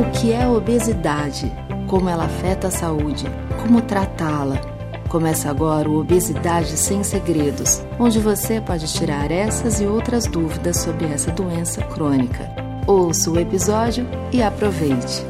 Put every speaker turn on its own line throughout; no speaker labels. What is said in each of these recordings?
O que é obesidade? Como ela afeta a saúde? Como tratá-la? Começa agora o Obesidade Sem Segredos, onde você pode tirar essas e outras dúvidas sobre essa doença crônica. Ouça o episódio e aproveite!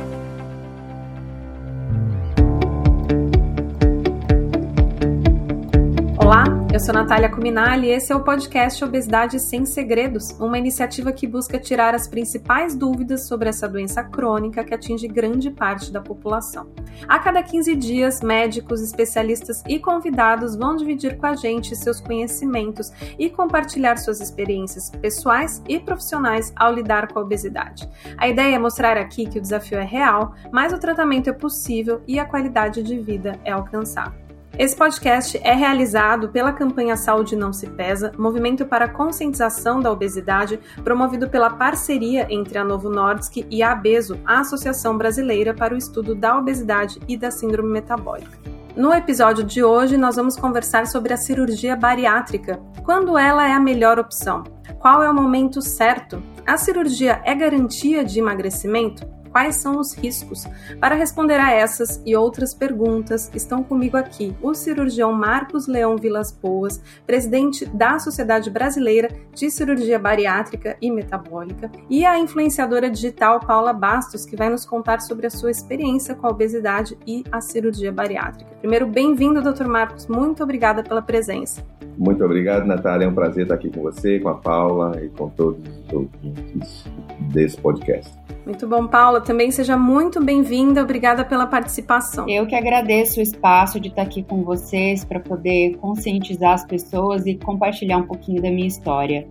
Eu sou Natália Cuminali e esse é o podcast Obesidade Sem Segredos, uma iniciativa que busca tirar as principais dúvidas sobre essa doença crônica que atinge grande parte da população. A cada 15 dias, médicos, especialistas e convidados vão dividir com a gente seus conhecimentos e compartilhar suas experiências pessoais e profissionais ao lidar com a obesidade. A ideia é mostrar aqui que o desafio é real, mas o tratamento é possível e a qualidade de vida é alcançável. Esse podcast é realizado pela campanha Saúde Não Se Pesa, movimento para a conscientização da obesidade, promovido pela parceria entre a Novo Nordisk e a ABESO, a Associação Brasileira para o Estudo da Obesidade e da Síndrome Metabólica. No episódio de hoje, nós vamos conversar sobre a cirurgia bariátrica. Quando ela é a melhor opção? Qual é o momento certo? A cirurgia é garantia de emagrecimento? Quais são os riscos? Para responder a essas e outras perguntas, estão comigo aqui o cirurgião Marcos Leão Vilas Boas, presidente da Sociedade Brasileira de Cirurgia Bariátrica e Metabólica, e a influenciadora digital Paula Bastos, que vai nos contar sobre a sua experiência com a obesidade e a cirurgia bariátrica. Primeiro, bem-vindo, Dr. Marcos. Muito obrigada pela presença.
Muito obrigado, Natália. É um prazer estar aqui com você, com a Paula e com todos os ouvintes desse podcast.
Muito bom, Paula. Também seja muito bem-vinda. Obrigada pela participação.
Eu que agradeço o espaço de estar aqui com vocês para poder conscientizar as pessoas e compartilhar um pouquinho da minha história.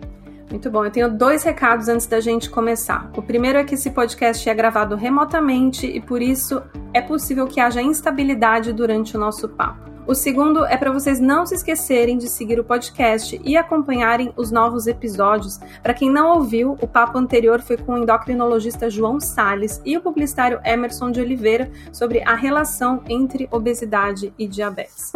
Muito bom. Eu tenho dois recados antes da gente começar. O primeiro é que esse podcast é gravado remotamente e por isso é possível que haja instabilidade durante o nosso papo. O segundo é para vocês não se esquecerem de seguir o podcast e acompanharem os novos episódios. Para quem não ouviu, o papo anterior foi com o endocrinologista João Sales e o publicitário Emerson de Oliveira sobre a relação entre obesidade e diabetes.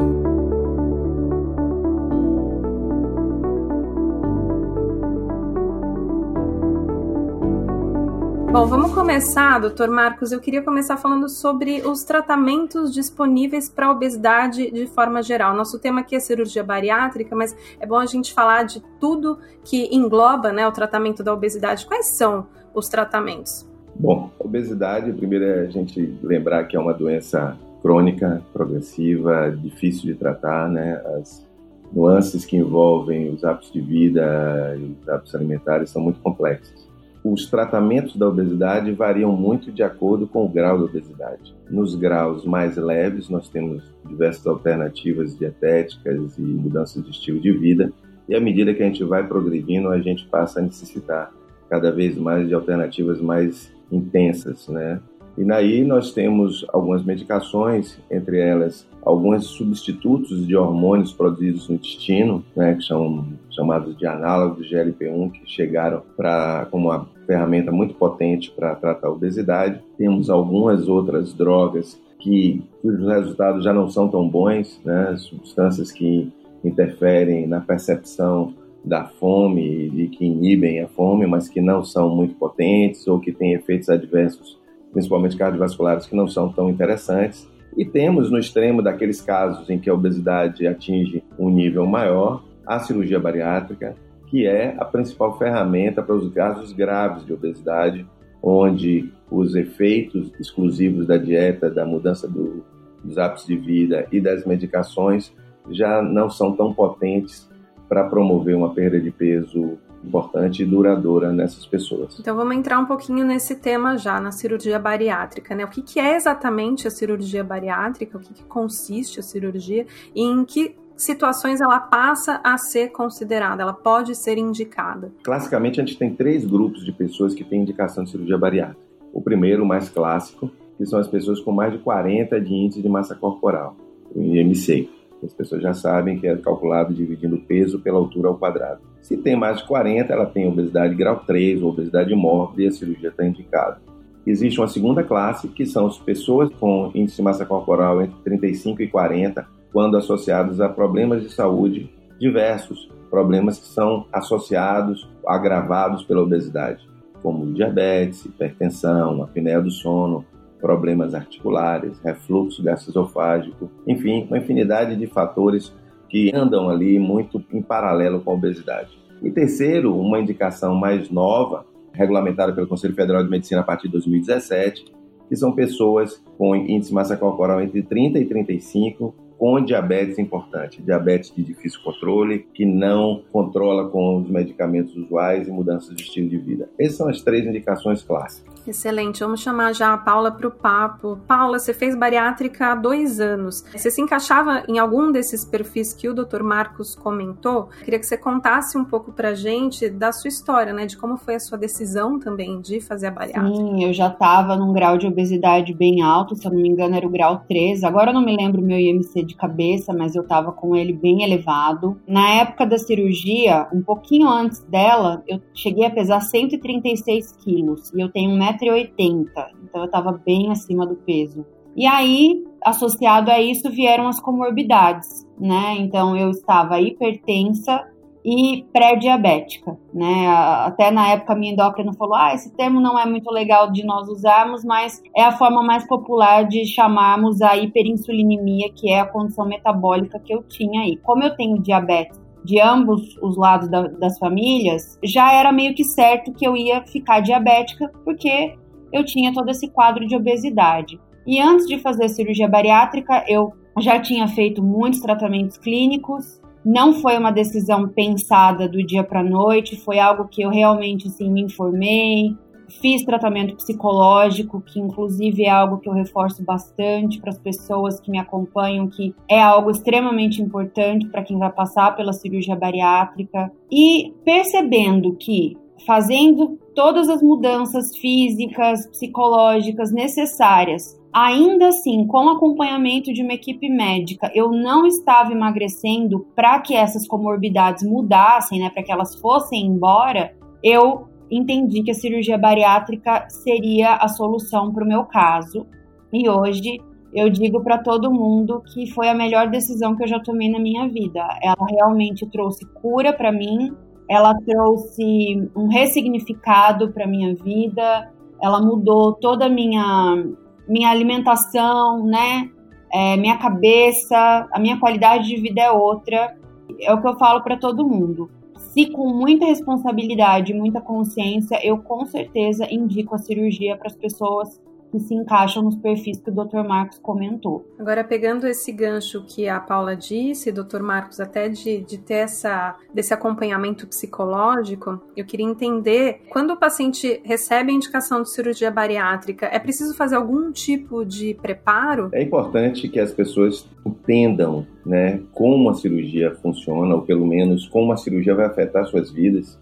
Bom, vamos começar, doutor Marcos. Eu queria começar falando sobre os tratamentos disponíveis para a obesidade de forma geral. Nosso tema aqui é cirurgia bariátrica, mas é bom a gente falar de tudo que engloba né, o tratamento da obesidade. Quais são os tratamentos?
Bom, obesidade, primeiro é a gente lembrar que é uma doença crônica, progressiva, difícil de tratar, né? As nuances que envolvem os hábitos de vida e os hábitos alimentares são muito complexos os tratamentos da obesidade variam muito de acordo com o grau da obesidade. Nos graus mais leves, nós temos diversas alternativas dietéticas e mudanças de estilo de vida, e à medida que a gente vai progredindo, a gente passa a necessitar cada vez mais de alternativas mais intensas, né? E daí nós temos algumas medicações, entre elas alguns substitutos de hormônios produzidos no intestino, né, que são chamados de análogos de GLP-1, que chegaram para como uma ferramenta muito potente para tratar a obesidade. Temos algumas outras drogas que os resultados já não são tão bons, né, substâncias que interferem na percepção da fome e que inibem a fome, mas que não são muito potentes ou que têm efeitos adversos principalmente cardiovasculares, que não são tão interessantes. E temos no extremo daqueles casos em que a obesidade atinge um nível maior, a cirurgia bariátrica, que é a principal ferramenta para os casos graves de obesidade, onde os efeitos exclusivos da dieta, da mudança do, dos hábitos de vida e das medicações já não são tão potentes para promover uma perda de peso importante e duradoura nessas pessoas.
Então vamos entrar um pouquinho nesse tema já, na cirurgia bariátrica, né? O que, que é exatamente a cirurgia bariátrica, o que, que consiste a cirurgia e em que situações ela passa a ser considerada, ela pode ser indicada?
Classicamente, a gente tem três grupos de pessoas que têm indicação de cirurgia bariátrica. O primeiro, o mais clássico, que são as pessoas com mais de 40 de índice de massa corporal, o IMC. As pessoas já sabem que é calculado dividindo o peso pela altura ao quadrado. Se tem mais de 40, ela tem obesidade grau 3 ou obesidade mórbida e a cirurgia está indicada. Existe uma segunda classe, que são as pessoas com índice de massa corporal entre 35 e 40, quando associados a problemas de saúde diversos, problemas que são associados, agravados pela obesidade. como diabetes, hipertensão, apneia do sono, problemas articulares, refluxo gastroesofágico, enfim, uma infinidade de fatores que andam ali muito em paralelo com a obesidade. E terceiro, uma indicação mais nova, regulamentada pelo Conselho Federal de Medicina a partir de 2017, que são pessoas com índice de massa corporal entre 30 e 35 com diabetes importante, diabetes de difícil controle, que não controla com os medicamentos usuais e mudanças de estilo de vida. Essas são as três indicações clássicas.
Excelente, vamos chamar já a Paula para o papo. Paula, você fez bariátrica há dois anos. Você se encaixava em algum desses perfis que o Dr. Marcos comentou? Queria que você contasse um pouco para gente da sua história, né? De como foi a sua decisão também de fazer a bariátrica.
Sim, eu já estava num grau de obesidade bem alto, se eu não me engano era o grau 3. Agora eu não me lembro meu IMC de cabeça, mas eu tava com ele bem elevado. Na época da cirurgia, um pouquinho antes dela, eu cheguei a pesar 136 quilos e eu tenho 1,80m, então eu tava bem acima do peso. E aí, associado a isso, vieram as comorbidades, né? Então eu estava hipertensa, e pré-diabética, né? Até na época minha endócrina falou: "Ah, esse termo não é muito legal de nós usarmos, mas é a forma mais popular de chamarmos a hiperinsulinemia, que é a condição metabólica que eu tinha aí. Como eu tenho diabetes de ambos os lados da, das famílias, já era meio que certo que eu ia ficar diabética, porque eu tinha todo esse quadro de obesidade. E antes de fazer cirurgia bariátrica, eu já tinha feito muitos tratamentos clínicos, não foi uma decisão pensada do dia para noite, foi algo que eu realmente assim me informei, fiz tratamento psicológico, que inclusive é algo que eu reforço bastante para as pessoas que me acompanham, que é algo extremamente importante para quem vai passar pela cirurgia bariátrica. E percebendo que fazendo todas as mudanças físicas, psicológicas necessárias ainda assim, com acompanhamento de uma equipe médica, eu não estava emagrecendo para que essas comorbidades mudassem, né, para que elas fossem embora, eu entendi que a cirurgia bariátrica seria a solução para o meu caso. E hoje eu digo para todo mundo que foi a melhor decisão que eu já tomei na minha vida. Ela realmente trouxe cura para mim, ela trouxe um ressignificado para minha vida, ela mudou toda a minha minha alimentação, né? É, minha cabeça, a minha qualidade de vida é outra. É o que eu falo para todo mundo. Se com muita responsabilidade, muita consciência, eu com certeza indico a cirurgia para as pessoas que se encaixam nos perfis que o Dr. Marcos comentou.
Agora, pegando esse gancho que a Paula disse, Dr. Marcos, até de, de ter essa, desse acompanhamento psicológico, eu queria entender, quando o paciente recebe a indicação de cirurgia bariátrica, é preciso fazer algum tipo de preparo?
É importante que as pessoas entendam né, como a cirurgia funciona, ou pelo menos como a cirurgia vai afetar suas vidas,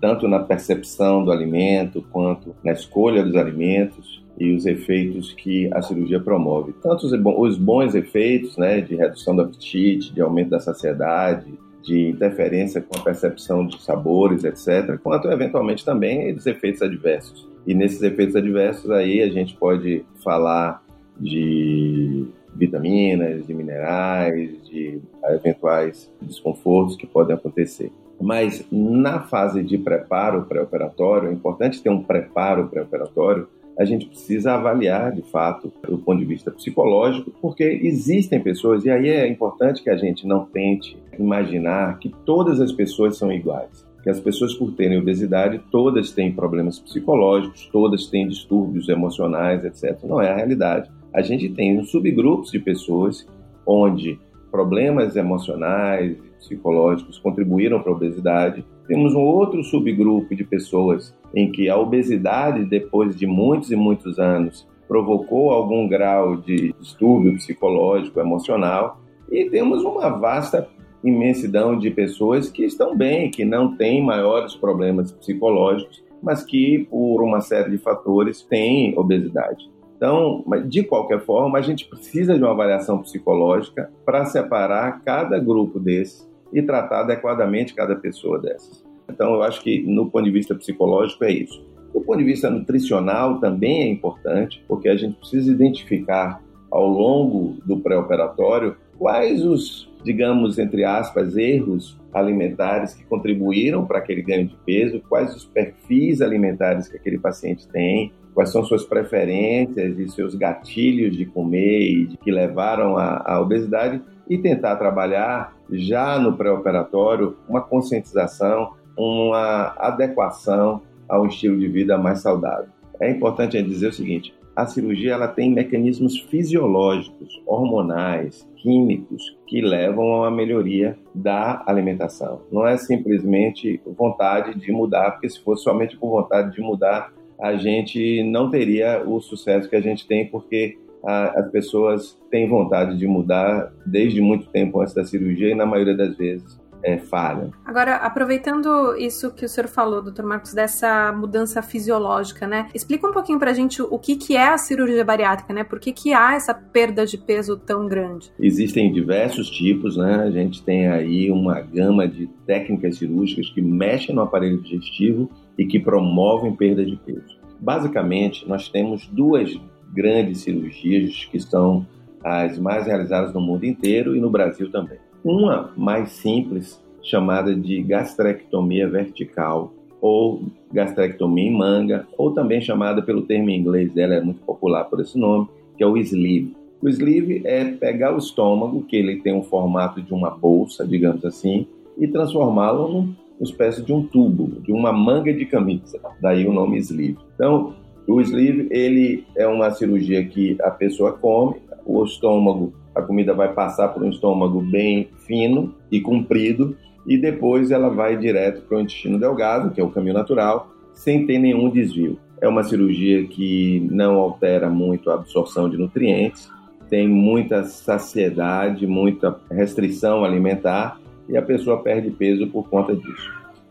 tanto na percepção do alimento quanto na escolha dos alimentos e os efeitos que a cirurgia promove. Tanto os bons efeitos, né, de redução do apetite, de aumento da saciedade, de interferência com a percepção de sabores, etc., quanto eventualmente também dos efeitos adversos. E nesses efeitos adversos aí a gente pode falar de vitaminas, de minerais, de eventuais desconfortos que podem acontecer. Mas na fase de preparo pré-operatório, é importante ter um preparo pré-operatório a gente precisa avaliar de fato do ponto de vista psicológico, porque existem pessoas, e aí é importante que a gente não tente imaginar que todas as pessoas são iguais. Que as pessoas, por terem obesidade, todas têm problemas psicológicos, todas têm distúrbios emocionais, etc. Não é a realidade. A gente tem subgrupos de pessoas onde problemas emocionais psicológicos contribuíram para a obesidade. Temos um outro subgrupo de pessoas em que a obesidade, depois de muitos e muitos anos, provocou algum grau de distúrbio psicológico, emocional, e temos uma vasta imensidão de pessoas que estão bem, que não têm maiores problemas psicológicos, mas que, por uma série de fatores, têm obesidade. Então, de qualquer forma, a gente precisa de uma avaliação psicológica para separar cada grupo desses e tratar adequadamente cada pessoa dessas. Então, eu acho que no ponto de vista psicológico é isso. Do ponto de vista nutricional também é importante, porque a gente precisa identificar ao longo do pré-operatório quais os, digamos, entre aspas, erros alimentares que contribuíram para aquele ganho de peso, quais os perfis alimentares que aquele paciente tem, quais são suas preferências e seus gatilhos de comer e de que levaram à, à obesidade e tentar trabalhar já no pré-operatório uma conscientização, uma adequação a um estilo de vida mais saudável. É importante dizer o seguinte: a cirurgia ela tem mecanismos fisiológicos, hormonais, químicos que levam a uma melhoria da alimentação. Não é simplesmente vontade de mudar, porque se fosse somente por vontade de mudar, a gente não teria o sucesso que a gente tem, porque as pessoas têm vontade de mudar desde muito tempo antes da cirurgia e, na maioria das vezes, é, falha.
Agora, aproveitando isso que o senhor falou, doutor Marcos, dessa mudança fisiológica, né? Explica um pouquinho pra gente o que, que é a cirurgia bariátrica, né? Por que, que há essa perda de peso tão grande?
Existem diversos tipos, né? A gente tem aí uma gama de técnicas cirúrgicas que mexem no aparelho digestivo e que promovem perda de peso. Basicamente, nós temos duas grandes cirurgias que são as mais realizadas no mundo inteiro e no Brasil também. Uma mais simples, chamada de gastrectomia vertical ou gastrectomia em manga, ou também chamada pelo termo em inglês dela, é muito popular por esse nome, que é o sleeve. O sleeve é pegar o estômago, que ele tem um formato de uma bolsa, digamos assim, e transformá-lo numa espécie de um tubo, de uma manga de camisa, daí o nome sleeve. Então, o sleeve, ele é uma cirurgia que a pessoa come, o estômago a comida vai passar por um estômago bem fino e comprido e depois ela vai direto para o intestino delgado, que é o caminho natural, sem ter nenhum desvio. É uma cirurgia que não altera muito a absorção de nutrientes, tem muita saciedade, muita restrição alimentar e a pessoa perde peso por conta disso.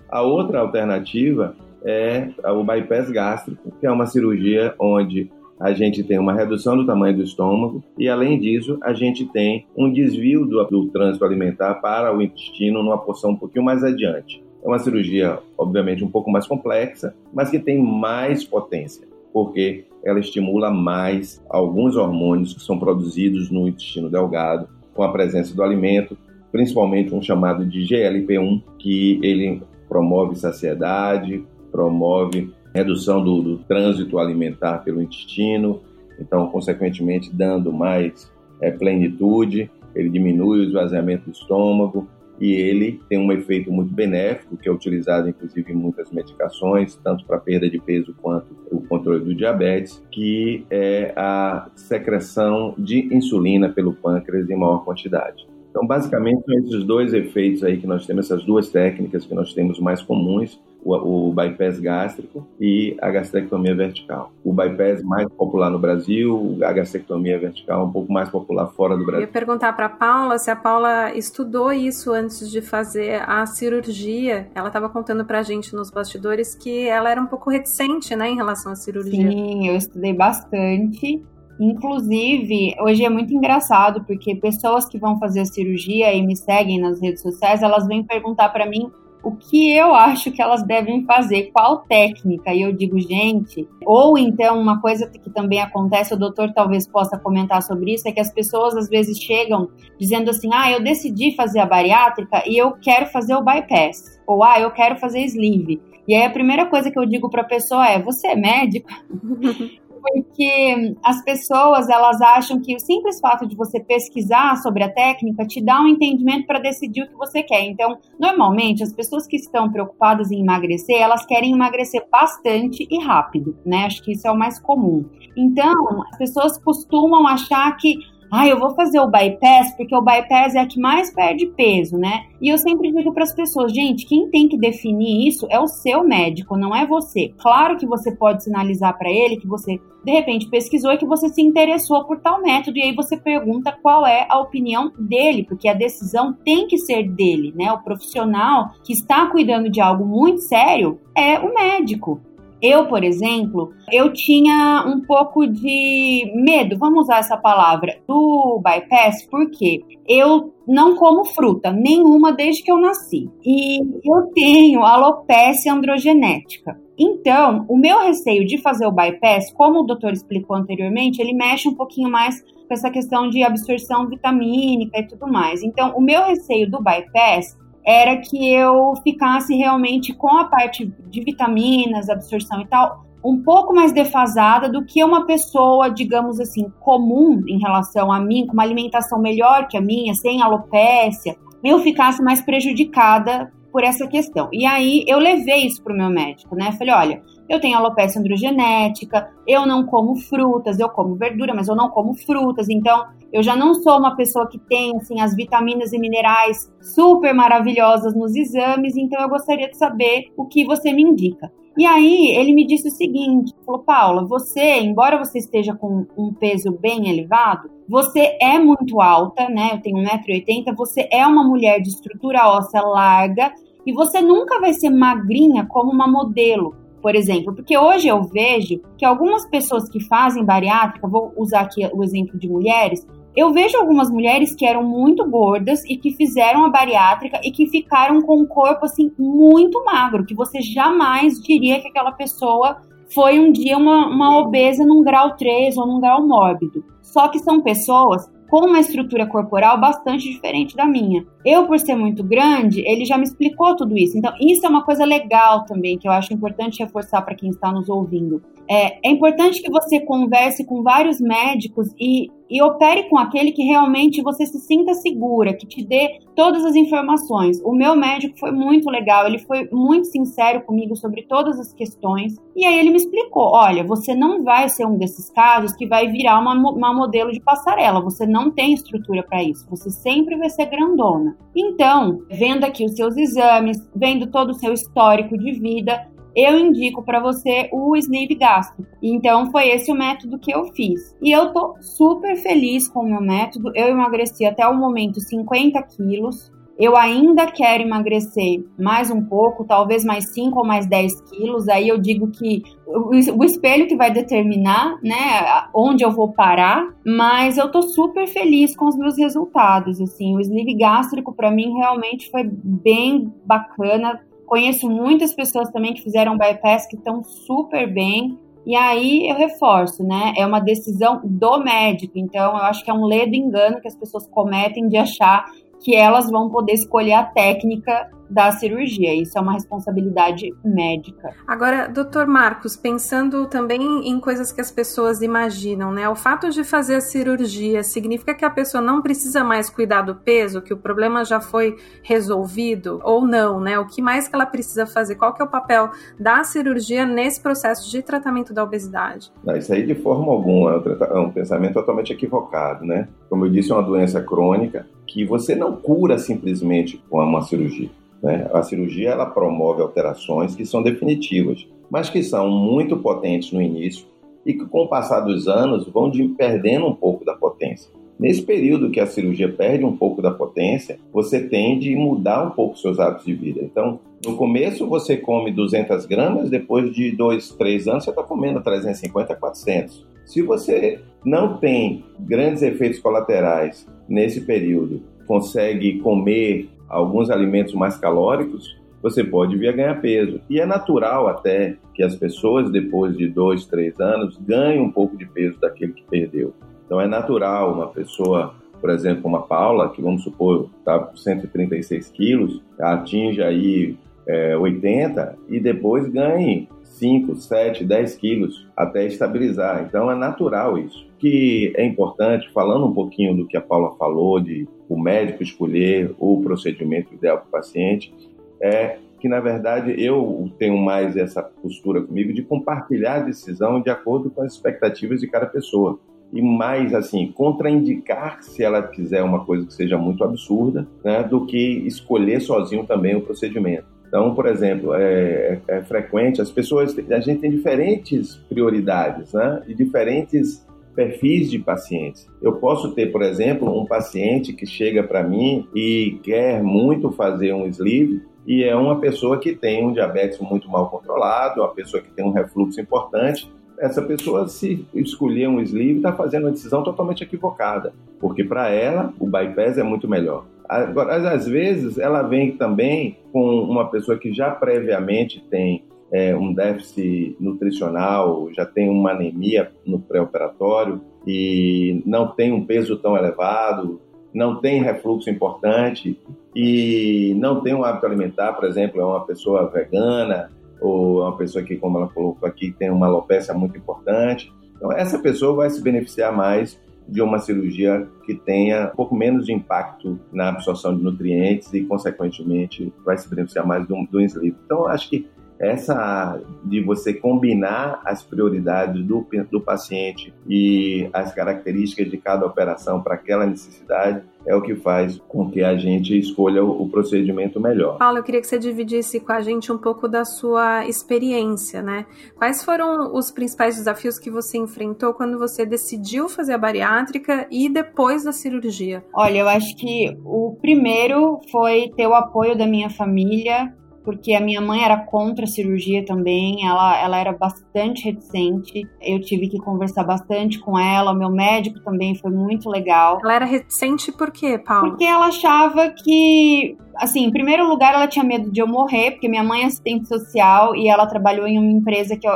A outra alternativa é o bypass gástrico, que é uma cirurgia onde a gente tem uma redução do tamanho do estômago e, além disso, a gente tem um desvio do, do trânsito alimentar para o intestino numa porção um pouquinho mais adiante. É uma cirurgia, obviamente, um pouco mais complexa, mas que tem mais potência, porque ela estimula mais alguns hormônios que são produzidos no intestino delgado com a presença do alimento, principalmente um chamado de GLP-1, que ele promove saciedade, promove redução do, do trânsito alimentar pelo intestino, então, consequentemente, dando mais é, plenitude, ele diminui o esvaziamento do estômago e ele tem um efeito muito benéfico, que é utilizado inclusive em muitas medicações, tanto para perda de peso quanto o controle do diabetes, que é a secreção de insulina pelo pâncreas em maior quantidade. Então, basicamente, são esses dois efeitos aí que nós temos, essas duas técnicas que nós temos mais comuns, o, o bypass gástrico e a gastrectomia vertical. O bypass mais popular no Brasil, a gastrectomia vertical um pouco mais popular fora do Brasil.
Eu ia perguntar para a Paula se a Paula estudou isso antes de fazer a cirurgia. Ela estava contando para a gente nos bastidores que ela era um pouco reticente, né, em relação à cirurgia.
Sim, eu estudei bastante. Inclusive, hoje é muito engraçado porque pessoas que vão fazer a cirurgia e me seguem nas redes sociais, elas vêm perguntar para mim o que eu acho que elas devem fazer, qual técnica. E eu digo, gente, ou então uma coisa que também acontece, o doutor talvez possa comentar sobre isso, é que as pessoas às vezes chegam dizendo assim: ah, eu decidi fazer a bariátrica e eu quero fazer o bypass, ou ah, eu quero fazer sleeve. E aí a primeira coisa que eu digo para a pessoa é: você é médico? porque as pessoas elas acham que o simples fato de você pesquisar sobre a técnica te dá um entendimento para decidir o que você quer. Então, normalmente as pessoas que estão preocupadas em emagrecer, elas querem emagrecer bastante e rápido, né? Acho que isso é o mais comum. Então, as pessoas costumam achar que ah, eu vou fazer o bypass porque o bypass é a que mais perde peso, né? E eu sempre digo para as pessoas, gente, quem tem que definir isso é o seu médico, não é você. Claro que você pode sinalizar para ele que você de repente pesquisou e que você se interessou por tal método e aí você pergunta qual é a opinião dele, porque a decisão tem que ser dele, né? O profissional que está cuidando de algo muito sério é o médico. Eu, por exemplo, eu tinha um pouco de medo, vamos usar essa palavra, do bypass, porque eu não como fruta nenhuma desde que eu nasci. E eu tenho alopecia androgenética. Então, o meu receio de fazer o bypass, como o doutor explicou anteriormente, ele mexe um pouquinho mais com essa questão de absorção vitamínica e tudo mais. Então, o meu receio do bypass era que eu ficasse realmente com a parte de vitaminas, absorção e tal, um pouco mais defasada do que uma pessoa, digamos assim, comum em relação a mim, com uma alimentação melhor que a minha, sem alopécia, eu ficasse mais prejudicada por essa questão. E aí eu levei isso para o meu médico, né? Falei, olha, eu tenho alopecia androgenética, eu não como frutas, eu como verdura, mas eu não como frutas, então eu já não sou uma pessoa que tem assim as vitaminas e minerais super maravilhosas nos exames, então eu gostaria de saber o que você me indica. E aí ele me disse o seguinte, falou, Paula, você, embora você esteja com um peso bem elevado, você é muito alta, né? Eu tenho 1,80m, você é uma mulher de estrutura óssea larga e você nunca vai ser magrinha como uma modelo por exemplo, porque hoje eu vejo que algumas pessoas que fazem bariátrica, vou usar aqui o exemplo de mulheres, eu vejo algumas mulheres que eram muito gordas e que fizeram a bariátrica e que ficaram com um corpo assim muito magro, que você jamais diria que aquela pessoa foi um dia uma, uma obesa num grau 3 ou num grau mórbido. Só que são pessoas com uma estrutura corporal bastante diferente da minha. Eu, por ser muito grande, ele já me explicou tudo isso. Então, isso é uma coisa legal também, que eu acho importante reforçar para quem está nos ouvindo. É, é importante que você converse com vários médicos e, e opere com aquele que realmente você se sinta segura, que te dê todas as informações. O meu médico foi muito legal, ele foi muito sincero comigo sobre todas as questões. E aí ele me explicou: olha, você não vai ser um desses casos que vai virar uma, uma modelo de passarela, você não tem estrutura para isso, você sempre vai ser grandona. Então, vendo aqui os seus exames, vendo todo o seu histórico de vida, eu indico para você o sleeve gástrico. Então foi esse o método que eu fiz. E eu tô super feliz com o meu método. Eu emagreci até o momento 50 quilos. Eu ainda quero emagrecer mais um pouco, talvez mais 5 ou mais 10 quilos. Aí eu digo que o espelho que vai determinar, né, onde eu vou parar. Mas eu tô super feliz com os meus resultados. Assim, o sleeve gástrico para mim realmente foi bem bacana Conheço muitas pessoas também que fizeram bypass que estão super bem. E aí eu reforço, né? É uma decisão do médico. Então eu acho que é um ledo engano que as pessoas cometem de achar que elas vão poder escolher a técnica da cirurgia. Isso é uma responsabilidade médica.
Agora, doutor Marcos, pensando também em coisas que as pessoas imaginam, né? O fato de fazer a cirurgia significa que a pessoa não precisa mais cuidar do peso, que o problema já foi resolvido ou não, né? O que mais que ela precisa fazer? Qual que é o papel da cirurgia nesse processo de tratamento da obesidade?
Não, isso aí de forma alguma é um é pensamento totalmente equivocado, né? Como eu disse, é uma doença crônica que você não cura simplesmente com uma cirurgia. Né? A cirurgia ela promove alterações que são definitivas, mas que são muito potentes no início e que, com o passar dos anos, vão de, perdendo um pouco da potência. Nesse período que a cirurgia perde um pouco da potência, você tende a mudar um pouco seus hábitos de vida. Então, no começo você come 200 gramas, depois de 2, 3 anos você está comendo 350, 400. Se você não tem grandes efeitos colaterais nesse período, consegue comer alguns alimentos mais calóricos, você pode vir a ganhar peso. E é natural até que as pessoas, depois de dois, três anos, ganhem um pouco de peso daquele que perdeu. Então é natural uma pessoa, por exemplo, como a Paula, que vamos supor está com 136 quilos, atinja aí é, 80 e depois ganhe 5, 7, 10 quilos até estabilizar. Então é natural isso. O que é importante, falando um pouquinho do que a Paula falou, de o médico escolher o procedimento ideal para o paciente, é que na verdade eu tenho mais essa postura comigo de compartilhar a decisão de acordo com as expectativas de cada pessoa e mais assim contraindicar se ela quiser uma coisa que seja muito absurda, né, do que escolher sozinho também o procedimento. Então, por exemplo, é, é, é frequente as pessoas a gente tem diferentes prioridades, né, e diferentes perfis de pacientes. Eu posso ter, por exemplo, um paciente que chega para mim e quer muito fazer um sleeve e é uma pessoa que tem um diabetes muito mal controlado, uma pessoa que tem um refluxo importante. Essa pessoa, se escolher um sleeve, está fazendo uma decisão totalmente equivocada, porque para ela o bypass é muito melhor. Agora, às vezes, ela vem também com uma pessoa que já previamente tem é, um déficit nutricional, já tem uma anemia no pré-operatório e não tem um peso tão elevado, não tem refluxo importante e não tem um hábito alimentar, por exemplo, é uma pessoa vegana ou é uma pessoa que, como ela colocou aqui, tem uma alopecia muito importante. Então, essa pessoa vai se beneficiar mais de uma cirurgia que tenha um pouco menos de impacto na absorção de nutrientes e, consequentemente, vai se beneficiar mais do, do sleeve. Então, acho que essa de você combinar as prioridades do, do paciente e as características de cada operação para aquela necessidade é o que faz com que a gente escolha o, o, procedimento melhor.
Paulo, eu queria que você dividisse com a gente um pouco da sua experiência, né? Quais foram os principais desafios que você enfrentou quando você decidiu fazer a bariátrica e depois da cirurgia?
Olha, eu acho que o primeiro foi ter o apoio da minha família, porque a minha mãe era contra a cirurgia também, ela, ela era bastante reticente. Eu tive que conversar bastante com ela, o meu médico também foi muito legal.
Ela era reticente por quê, Paulo?
Porque ela achava que, assim, em primeiro lugar, ela tinha medo de eu morrer, porque minha mãe é assistente social e ela trabalhou em uma empresa que eu,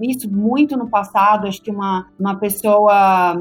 isso muito no passado, acho que uma, uma pessoa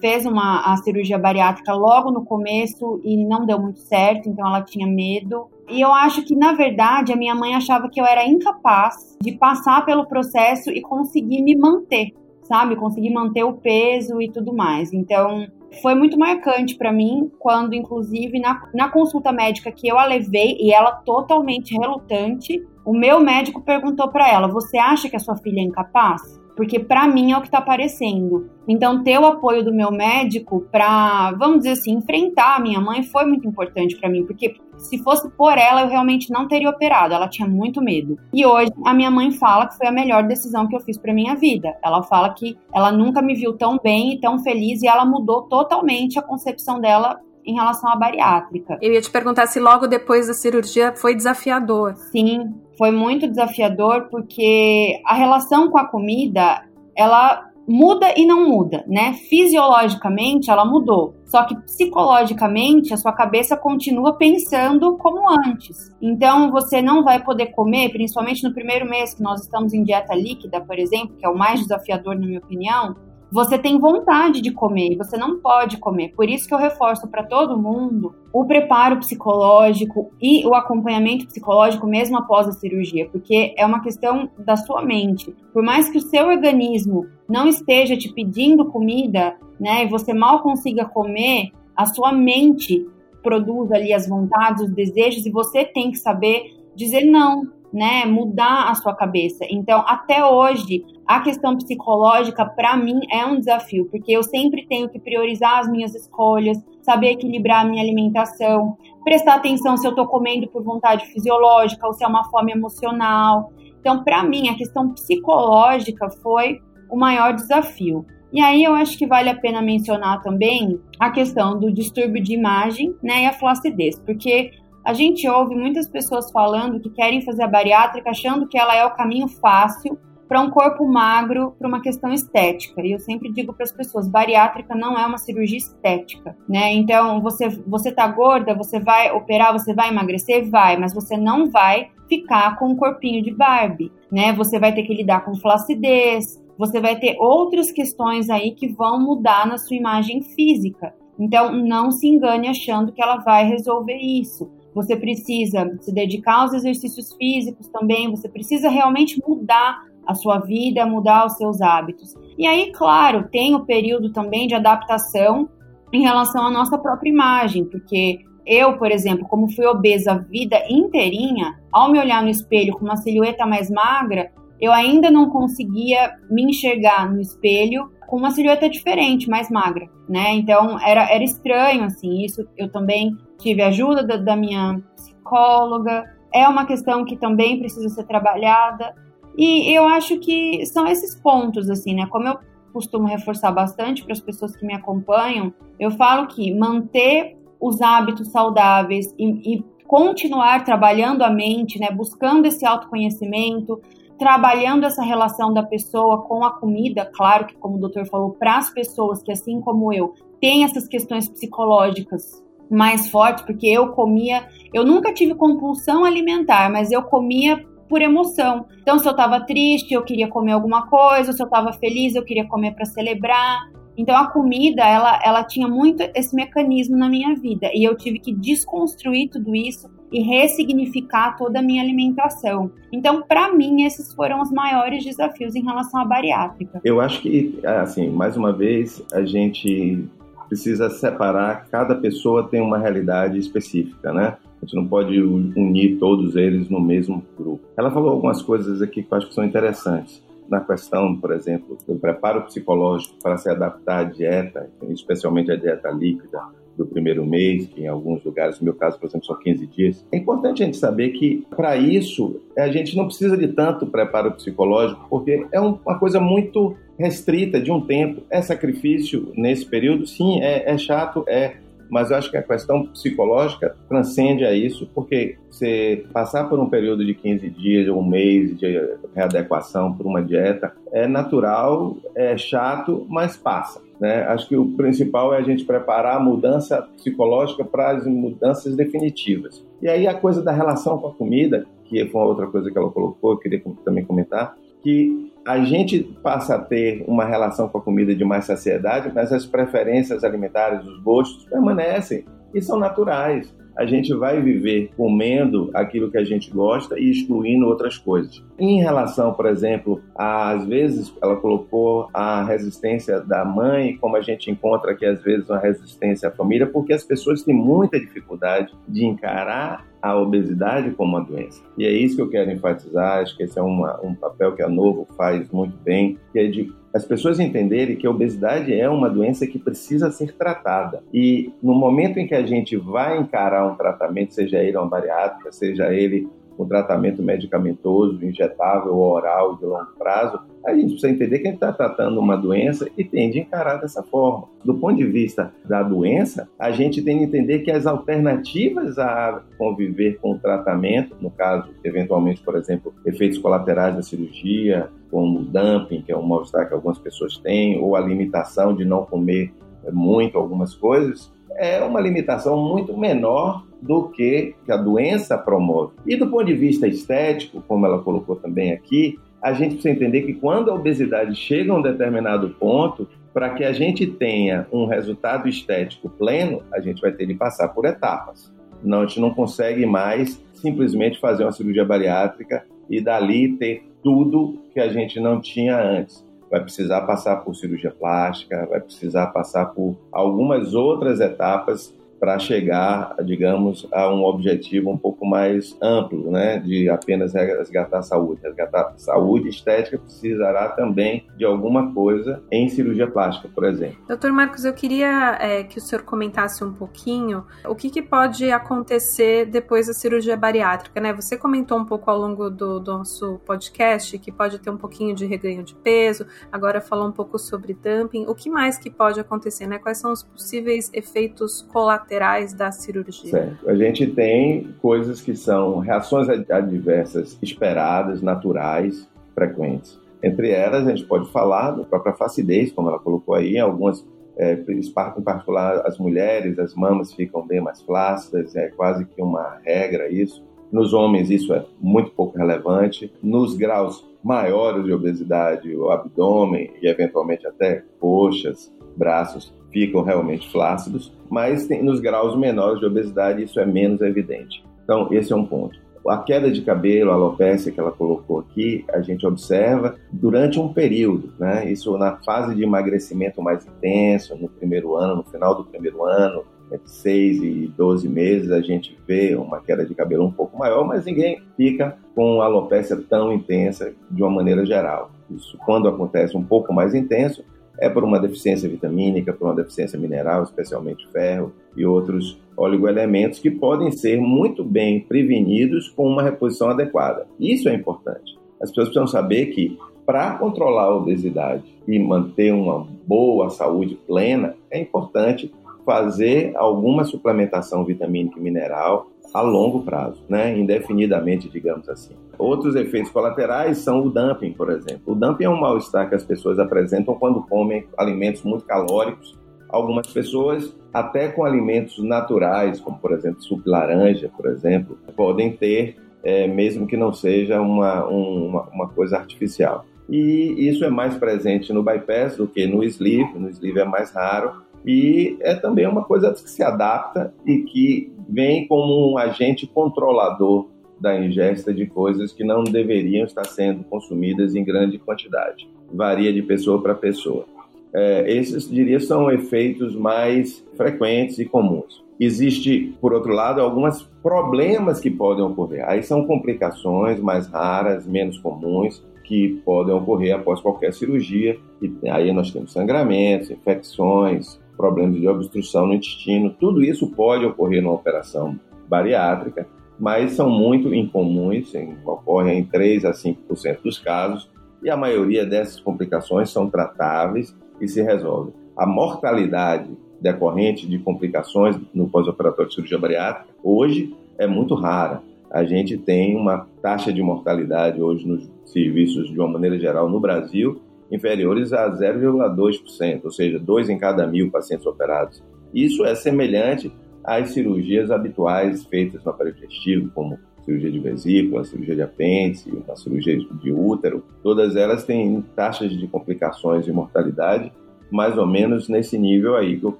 fez uma a cirurgia bariátrica logo no começo e não deu muito certo, então ela tinha medo. E eu acho que, na verdade, a minha mãe achava que eu era incapaz de passar pelo processo e conseguir me manter, sabe? Conseguir manter o peso e tudo mais. Então, foi muito marcante para mim quando, inclusive, na, na consulta médica que eu a levei e ela totalmente relutante, o meu médico perguntou para ela: Você acha que a sua filha é incapaz? Porque para mim é o que está aparecendo. Então, ter o apoio do meu médico para, vamos dizer assim, enfrentar a minha mãe foi muito importante para mim, porque se fosse por ela, eu realmente não teria operado. Ela tinha muito medo. E hoje a minha mãe fala que foi a melhor decisão que eu fiz para minha vida. Ela fala que ela nunca me viu tão bem e tão feliz e ela mudou totalmente a concepção dela em relação à bariátrica.
Eu ia te perguntar se logo depois da cirurgia foi desafiador.
Sim, foi muito desafiador porque a relação com a comida, ela muda e não muda, né? Fisiologicamente ela mudou, só que psicologicamente a sua cabeça continua pensando como antes. Então você não vai poder comer, principalmente no primeiro mês que nós estamos em dieta líquida, por exemplo, que é o mais desafiador na minha opinião você tem vontade de comer, você não pode comer. Por isso que eu reforço para todo mundo o preparo psicológico e o acompanhamento psicológico mesmo após a cirurgia, porque é uma questão da sua mente. Por mais que o seu organismo não esteja te pedindo comida, né, e você mal consiga comer, a sua mente produz ali as vontades, os desejos e você tem que saber dizer não, né, mudar a sua cabeça. Então, até hoje, a questão psicológica para mim é um desafio, porque eu sempre tenho que priorizar as minhas escolhas, saber equilibrar a minha alimentação, prestar atenção se eu estou comendo por vontade fisiológica ou se é uma fome emocional. Então, para mim, a questão psicológica foi o maior desafio. E aí eu acho que vale a pena mencionar também a questão do distúrbio de imagem, né, e a flacidez, porque a gente ouve muitas pessoas falando que querem fazer a bariátrica achando que ela é o caminho fácil para um corpo magro, para uma questão estética. E eu sempre digo para as pessoas, bariátrica não é uma cirurgia estética, né? Então, você você tá gorda, você vai operar, você vai emagrecer, vai, mas você não vai ficar com um corpinho de Barbie, né? Você vai ter que lidar com flacidez, você vai ter outras questões aí que vão mudar na sua imagem física. Então, não se engane achando que ela vai resolver isso. Você precisa se dedicar aos exercícios físicos também, você precisa realmente mudar a sua vida, mudar os seus hábitos. E aí, claro, tem o período também de adaptação em relação à nossa própria imagem, porque eu, por exemplo, como fui obesa a vida inteirinha, ao me olhar no espelho com uma silhueta mais magra, eu ainda não conseguia me enxergar no espelho com uma silhueta diferente, mais magra, né? Então era, era estranho, assim. Isso eu também tive ajuda da, da minha psicóloga. É uma questão que também precisa ser trabalhada. E eu acho que são esses pontos, assim, né? Como eu costumo reforçar bastante para as pessoas que me acompanham, eu falo que manter os hábitos saudáveis e, e continuar trabalhando a mente, né, buscando esse autoconhecimento, trabalhando essa relação da pessoa com a comida, claro que como o doutor falou, para as pessoas que assim como eu têm essas questões psicológicas mais fortes, porque eu comia, eu nunca tive compulsão alimentar, mas eu comia por emoção. Então, se eu estava triste, eu queria comer alguma coisa, se eu estava feliz, eu queria comer para celebrar. Então, a comida, ela, ela tinha muito esse mecanismo na minha vida e eu tive que desconstruir tudo isso e ressignificar toda a minha alimentação. Então, para mim, esses foram os maiores desafios em relação à bariátrica.
Eu acho que, assim, mais uma vez, a gente precisa separar, cada pessoa tem uma realidade específica, né? A gente não pode unir todos eles no mesmo grupo. Ela falou algumas coisas aqui que eu acho que são interessantes. Na questão, por exemplo, do preparo psicológico para se adaptar à dieta, especialmente à dieta líquida, do primeiro mês, que em alguns lugares, no meu caso, por exemplo, são 15 dias. É importante a gente saber que, para isso, a gente não precisa de tanto preparo psicológico, porque é uma coisa muito restrita de um tempo. É sacrifício nesse período? Sim, é, é chato, é mas eu acho que a questão psicológica transcende a isso, porque você passar por um período de 15 dias ou um mês de readequação por uma dieta é natural, é chato, mas passa. Né? Acho que o principal é a gente preparar a mudança psicológica para as mudanças definitivas. E aí a coisa da relação com a comida, que foi outra coisa que ela colocou, eu queria também comentar, que a gente passa a ter uma relação com a comida de mais saciedade, mas as preferências alimentares, os gostos permanecem e são naturais. A gente vai viver comendo aquilo que a gente gosta e excluindo outras coisas. Em relação, por exemplo, às vezes ela colocou a resistência da mãe, como a gente encontra aqui às vezes uma resistência à família, porque as pessoas têm muita dificuldade de encarar a obesidade como uma doença. E é isso que eu quero enfatizar, acho que esse é uma, um papel que a Novo faz muito bem, que é de as pessoas entenderem que a obesidade é uma doença que precisa ser tratada. E no momento em que a gente vai encarar um tratamento, seja ele uma bariátrica, seja ele um tratamento medicamentoso, injetável oral de longo prazo, a gente precisa entender que a gente está tratando uma doença e tem de encarar dessa forma. Do ponto de vista da doença, a gente tem de entender que as alternativas a conviver com o tratamento, no caso, eventualmente, por exemplo, efeitos colaterais da cirurgia, como o dumping, que é um mal-estar que algumas pessoas têm, ou a limitação de não comer muito algumas coisas, é uma limitação muito menor do que a doença promove. E do ponto de vista estético, como ela colocou também aqui, a gente precisa entender que quando a obesidade chega a um determinado ponto, para que a gente tenha um resultado estético pleno, a gente vai ter de passar por etapas. Não, a gente não consegue mais simplesmente fazer uma cirurgia bariátrica e dali ter tudo que a gente não tinha antes. Vai precisar passar por cirurgia plástica, vai precisar passar por algumas outras etapas para chegar, digamos, a um objetivo um pouco mais amplo, né, de apenas resgatar a saúde. Resgatar a saúde estética precisará também de alguma coisa em cirurgia plástica, por exemplo.
Doutor Marcos, eu queria é, que o senhor comentasse um pouquinho o que, que, pode acontecer depois da cirurgia bariátrica, né? Você comentou um pouco ao longo do, do nosso podcast que pode ter um pouquinho de reganho de peso, agora falou um pouco sobre dumping. O que mais que pode acontecer, né? Quais são os possíveis efeitos colaterais colaterais da cirurgia?
Certo. A gente tem coisas que são reações adversas esperadas, naturais, frequentes. Entre elas, a gente pode falar da própria facidez, como ela colocou aí, algumas é, em particular as mulheres, as mamas ficam bem mais flácidas, é quase que uma regra isso. Nos homens isso é muito pouco relevante. Nos graus maiores de obesidade, o abdômen e eventualmente até coxas, braços ficam realmente flácidos, mas tem, nos graus menores de obesidade isso é menos evidente. Então, esse é um ponto. A queda de cabelo, a alopecia que ela colocou aqui, a gente observa durante um período, né? Isso na fase de emagrecimento mais intenso, no primeiro ano, no final do primeiro ano, entre 6 e 12 meses, a gente vê uma queda de cabelo um pouco maior, mas ninguém fica com alopecia tão intensa de uma maneira geral. Isso, quando acontece um pouco mais intenso, é por uma deficiência vitamínica, por uma deficiência mineral, especialmente ferro e outros oligoelementos que podem ser muito bem prevenidos com uma reposição adequada. Isso é importante. As pessoas precisam saber que para controlar a obesidade e manter uma boa saúde plena, é importante fazer alguma suplementação vitamínica e mineral a longo prazo, né? indefinidamente, digamos assim. Outros efeitos colaterais são o dumping, por exemplo. O dumping é um mal-estar que as pessoas apresentam quando comem alimentos muito calóricos. Algumas pessoas, até com alimentos naturais, como por exemplo suco de laranja, por exemplo, podem ter, é, mesmo que não seja uma, um, uma, uma coisa artificial. E isso é mais presente no bypass do que no sleeve. No sleeve é mais raro, e é também uma coisa que se adapta e que vem como um agente controlador da ingesta de coisas que não deveriam estar sendo consumidas em grande quantidade. Varia de pessoa para pessoa. É, esses, diria, são efeitos mais frequentes e comuns. Existe, por outro lado, alguns problemas que podem ocorrer. Aí são complicações mais raras, menos comuns, que podem ocorrer após qualquer cirurgia. E aí nós temos sangramentos, infecções, problemas de obstrução no intestino, tudo isso pode ocorrer numa operação bariátrica, mas são muito incomuns, ocorrem em 3 a 5% dos casos, e a maioria dessas complicações são tratáveis e se resolvem. A mortalidade decorrente de complicações no pós-operatório de cirurgia bariátrica hoje é muito rara. A gente tem uma taxa de mortalidade hoje nos serviços, de uma maneira geral, no Brasil, inferiores a 0,2%, ou seja, dois em cada mil pacientes operados. Isso é semelhante às cirurgias habituais feitas no aparelho digestivo, como cirurgia de vesícula, cirurgia de apêndice, uma cirurgia de útero. Todas elas têm taxas de complicações e mortalidade mais ou menos nesse nível aí que eu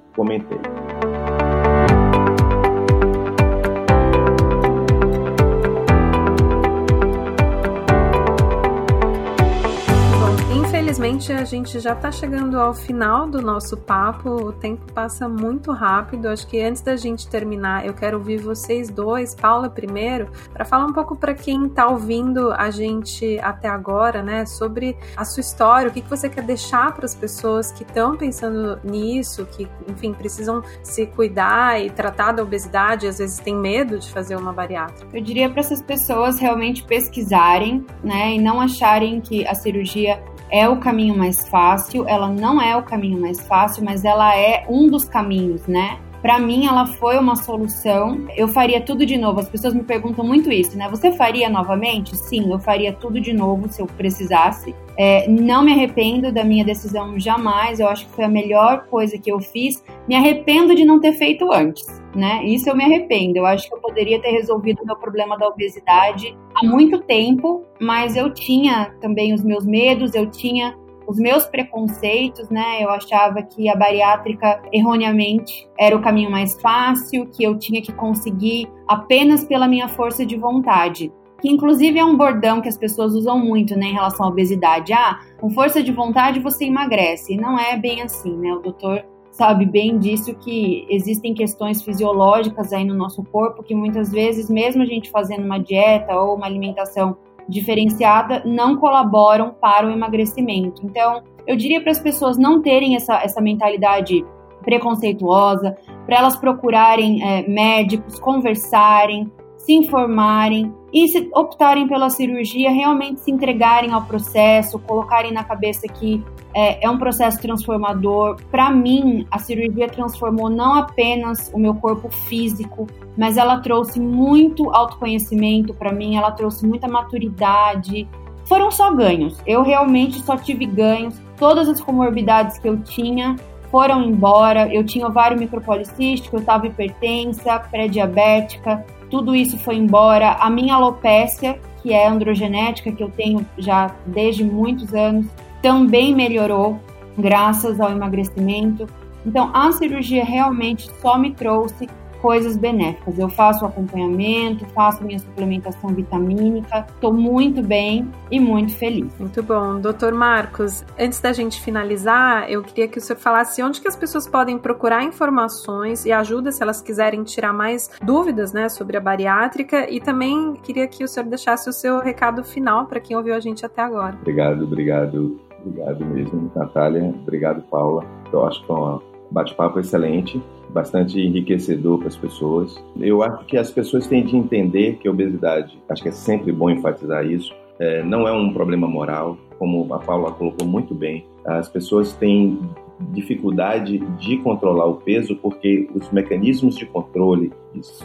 comentei.
Infelizmente, a gente já está chegando ao final do nosso papo. O tempo passa muito rápido. Acho que antes da gente terminar, eu quero ouvir vocês dois, Paula primeiro, para falar um pouco para quem está ouvindo a gente até agora, né, sobre a sua história, o que, que você quer deixar para as pessoas que estão pensando nisso, que, enfim, precisam se cuidar e tratar da obesidade, às vezes têm medo de fazer uma bariátrica.
Eu diria para essas pessoas realmente pesquisarem, né, e não acharem que a cirurgia é o caminho mais fácil, ela não é o caminho mais fácil, mas ela é um dos caminhos, né? Para mim, ela foi uma solução. Eu faria tudo de novo. As pessoas me perguntam muito isso, né? Você faria novamente? Sim, eu faria tudo de novo se eu precisasse. É, não me arrependo da minha decisão jamais. Eu acho que foi a melhor coisa que eu fiz. Me arrependo de não ter feito antes, né? Isso eu me arrependo. Eu acho que eu poderia ter resolvido o meu problema da obesidade há muito tempo, mas eu tinha também os meus medos, eu tinha os meus preconceitos, né? Eu achava que a bariátrica erroneamente era o caminho mais fácil, que eu tinha que conseguir apenas pela minha força de vontade. Que inclusive é um bordão que as pessoas usam muito, né, em relação à obesidade. Ah, com força de vontade você emagrece. Não é bem assim, né? O doutor sabe bem disso que existem questões fisiológicas aí no nosso corpo que muitas vezes, mesmo a gente fazendo uma dieta ou uma alimentação diferenciada não colaboram para o emagrecimento. Então, eu diria para as pessoas não terem essa, essa mentalidade preconceituosa, para elas procurarem é, médicos, conversarem, se informarem e se optarem pela cirurgia, realmente se entregarem ao processo, colocarem na cabeça que é, é um processo transformador. Para mim, a cirurgia transformou não apenas o meu corpo físico, mas ela trouxe muito autoconhecimento para mim, ela trouxe muita maturidade. Foram só ganhos. Eu realmente só tive ganhos. Todas as comorbidades que eu tinha foram embora. Eu tinha ovário micropolicístico, eu estava hipertensa, pré-diabética, tudo isso foi embora. A minha alopécia, que é androgenética, que eu tenho já desde muitos anos, também melhorou graças ao emagrecimento. Então, a cirurgia realmente só me trouxe coisas benéficas. Eu faço acompanhamento, faço minha suplementação vitamínica, estou muito bem e muito feliz.
Muito bom. Doutor Marcos, antes da gente finalizar, eu queria que o senhor falasse onde que as pessoas podem procurar informações e ajuda se elas quiserem tirar mais dúvidas né, sobre a bariátrica e também queria que o senhor deixasse o seu recado final para quem ouviu a gente até agora.
Obrigado, obrigado. Obrigado mesmo, Natália. Obrigado, Paula. Eu acho que foi um bate-papo excelente bastante enriquecedor para as pessoas. Eu acho que as pessoas têm de entender que a obesidade, acho que é sempre bom enfatizar isso, é, não é um problema moral, como a Paula colocou muito bem. As pessoas têm dificuldade de controlar o peso porque os mecanismos de controle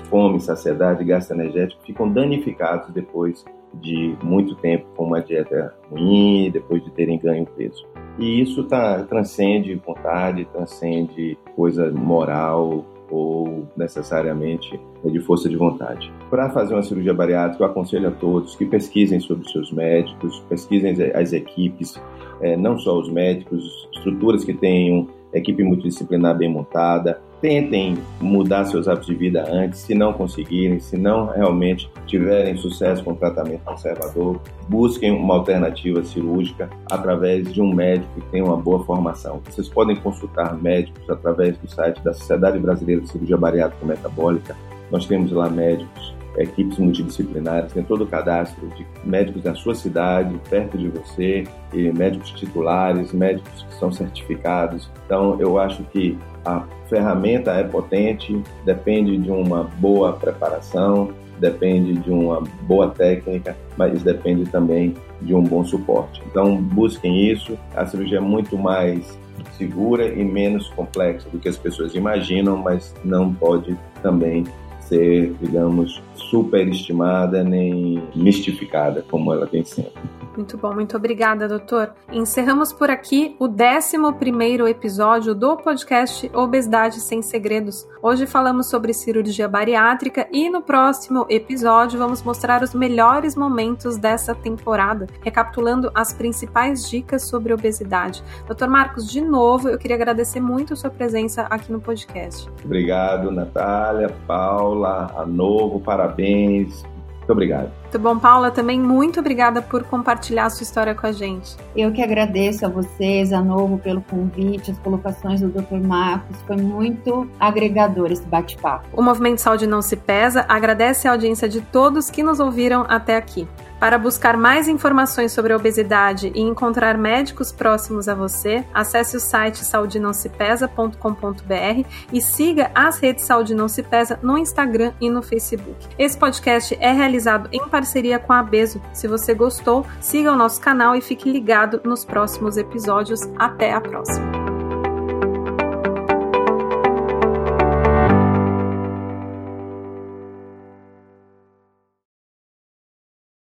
fome, saciedade, gasto energético ficam danificados depois de muito tempo com uma dieta ruim, depois de terem ganho peso. E isso tá, transcende vontade, transcende coisa moral ou necessariamente de força de vontade. Para fazer uma cirurgia bariátrica, eu aconselho a todos que pesquisem sobre seus médicos, pesquisem as equipes, é, não só os médicos, estruturas que tenham equipe multidisciplinar bem montada, tentem mudar seus hábitos de vida antes, se não conseguirem, se não realmente tiverem sucesso com o tratamento conservador, busquem uma alternativa cirúrgica através de um médico que tenha uma boa formação. Vocês podem consultar médicos através do site da Sociedade Brasileira de Cirurgia Bariátrica Metabólica. Nós temos lá médicos equipes multidisciplinares, tem todo o cadastro de médicos da sua cidade, perto de você, e médicos titulares, médicos que são certificados. Então, eu acho que a ferramenta é potente, depende de uma boa preparação, depende de uma boa técnica, mas depende também de um bom suporte. Então, busquem isso. A cirurgia é muito mais segura e menos complexa do que as pessoas imaginam, mas não pode também ser, digamos, superestimada nem mistificada como ela tem sempre.
Muito bom, muito obrigada, doutor. Encerramos por aqui o 11 episódio do podcast Obesidade Sem Segredos. Hoje falamos sobre cirurgia bariátrica e no próximo episódio vamos mostrar os melhores momentos dessa temporada, recapitulando as principais dicas sobre obesidade. Doutor Marcos, de novo, eu queria agradecer muito a sua presença aqui no podcast.
Obrigado, Natália, Paula, a novo, parabéns muito obrigado.
Muito bom, Paula, também muito obrigada por compartilhar a sua história com a gente.
Eu que agradeço a vocês, a Novo, pelo convite, as colocações do Dr. Marcos. Foi muito agregador esse bate-papo.
O Movimento Saúde Não Se Pesa agradece a audiência de todos que nos ouviram até aqui. Para buscar mais informações sobre a obesidade e encontrar médicos próximos a você, acesse o site saudinãosepesa.com.br e siga as redes Saúde Não Se Pesa no Instagram e no Facebook. Esse podcast é realizado em parceria com a Beso. Se você gostou, siga o nosso canal e fique ligado nos próximos episódios. Até a próxima!